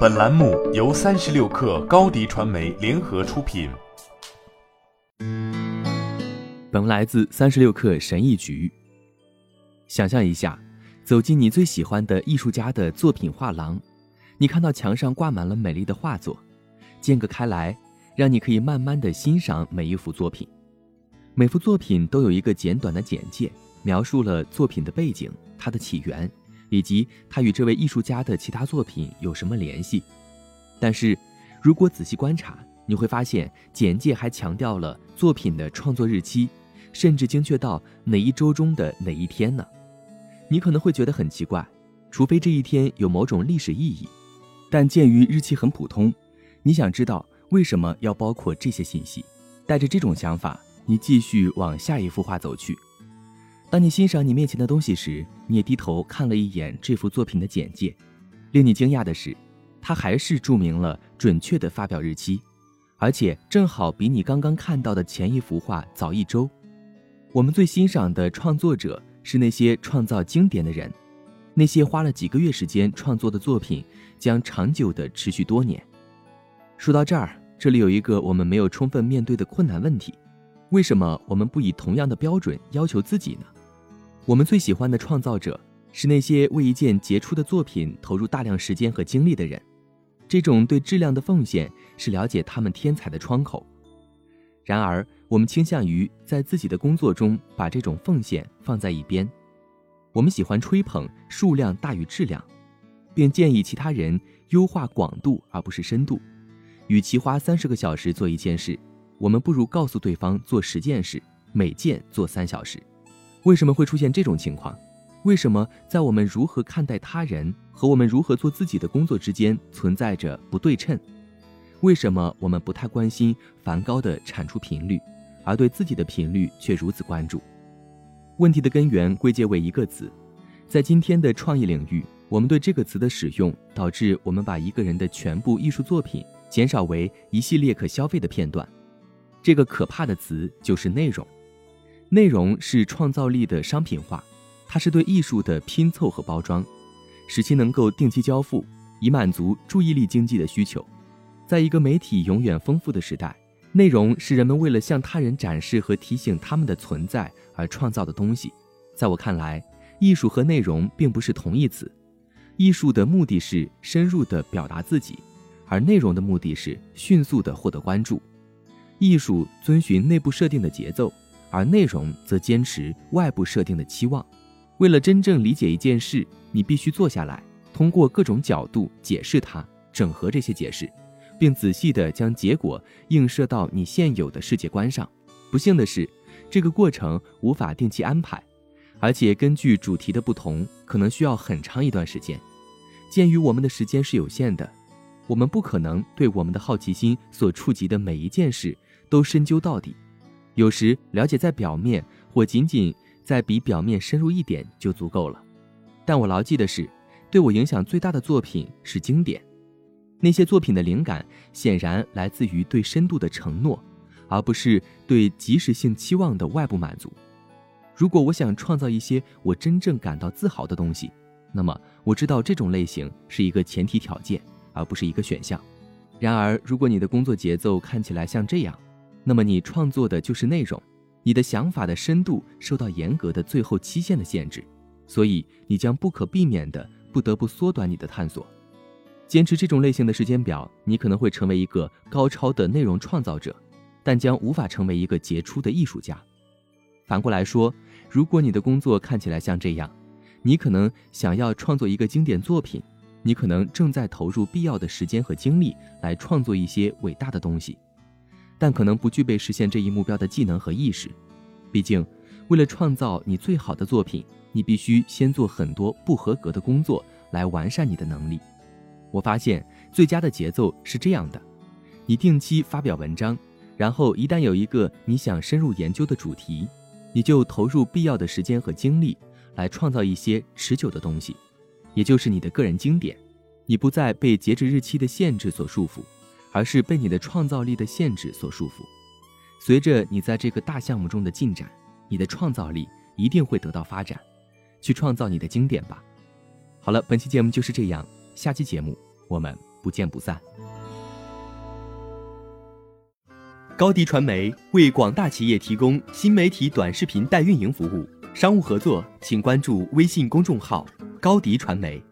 本栏目由三十六氪高低传媒联合出品。本文来自三十六氪神译局。想象一下，走进你最喜欢的艺术家的作品画廊，你看到墙上挂满了美丽的画作，间隔开来，让你可以慢慢的欣赏每一幅作品。每幅作品都有一个简短的简介，描述了作品的背景、它的起源。以及他与这位艺术家的其他作品有什么联系？但是，如果仔细观察，你会发现简介还强调了作品的创作日期，甚至精确到哪一周中的哪一天呢？你可能会觉得很奇怪，除非这一天有某种历史意义。但鉴于日期很普通，你想知道为什么要包括这些信息？带着这种想法，你继续往下一幅画走去。当你欣赏你面前的东西时，你也低头看了一眼这幅作品的简介。令你惊讶的是，它还是注明了准确的发表日期，而且正好比你刚刚看到的前一幅画早一周。我们最欣赏的创作者是那些创造经典的人，那些花了几个月时间创作的作品将长久的持续多年。说到这儿，这里有一个我们没有充分面对的困难问题：为什么我们不以同样的标准要求自己呢？我们最喜欢的创造者是那些为一件杰出的作品投入大量时间和精力的人，这种对质量的奉献是了解他们天才的窗口。然而，我们倾向于在自己的工作中把这种奉献放在一边。我们喜欢吹捧数量大于质量，并建议其他人优化广度而不是深度。与其花三十个小时做一件事，我们不如告诉对方做十件事，每件做三小时。为什么会出现这种情况？为什么在我们如何看待他人和我们如何做自己的工作之间存在着不对称？为什么我们不太关心梵高的产出频率，而对自己的频率却如此关注？问题的根源归结为一个词，在今天的创意领域，我们对这个词的使用导致我们把一个人的全部艺术作品减少为一系列可消费的片段。这个可怕的词就是内容。内容是创造力的商品化，它是对艺术的拼凑和包装，使其能够定期交付，以满足注意力经济的需求。在一个媒体永远丰富的时代，内容是人们为了向他人展示和提醒他们的存在而创造的东西。在我看来，艺术和内容并不是同义词。艺术的目的是深入地表达自己，而内容的目的是迅速地获得关注。艺术遵循内部设定的节奏。而内容则坚持外部设定的期望。为了真正理解一件事，你必须坐下来，通过各种角度解释它，整合这些解释，并仔细地将结果映射到你现有的世界观上。不幸的是，这个过程无法定期安排，而且根据主题的不同，可能需要很长一段时间。鉴于我们的时间是有限的，我们不可能对我们的好奇心所触及的每一件事都深究到底。有时了解在表面，或仅仅在比表面深入一点就足够了。但我牢记的是，对我影响最大的作品是经典。那些作品的灵感显然来自于对深度的承诺，而不是对即时性期望的外部满足。如果我想创造一些我真正感到自豪的东西，那么我知道这种类型是一个前提条件，而不是一个选项。然而，如果你的工作节奏看起来像这样，那么你创作的就是内容，你的想法的深度受到严格的最后期限的限制，所以你将不可避免的不得不缩短你的探索。坚持这种类型的时间表，你可能会成为一个高超的内容创造者，但将无法成为一个杰出的艺术家。反过来说，如果你的工作看起来像这样，你可能想要创作一个经典作品，你可能正在投入必要的时间和精力来创作一些伟大的东西。但可能不具备实现这一目标的技能和意识，毕竟，为了创造你最好的作品，你必须先做很多不合格的工作来完善你的能力。我发现最佳的节奏是这样的：你定期发表文章，然后一旦有一个你想深入研究的主题，你就投入必要的时间和精力来创造一些持久的东西，也就是你的个人经典。你不再被截止日期的限制所束缚。而是被你的创造力的限制所束缚。随着你在这个大项目中的进展，你的创造力一定会得到发展。去创造你的经典吧。好了，本期节目就是这样，下期节目我们不见不散。高迪传媒为广大企业提供新媒体短视频代运营服务，商务合作请关注微信公众号“高迪传媒”。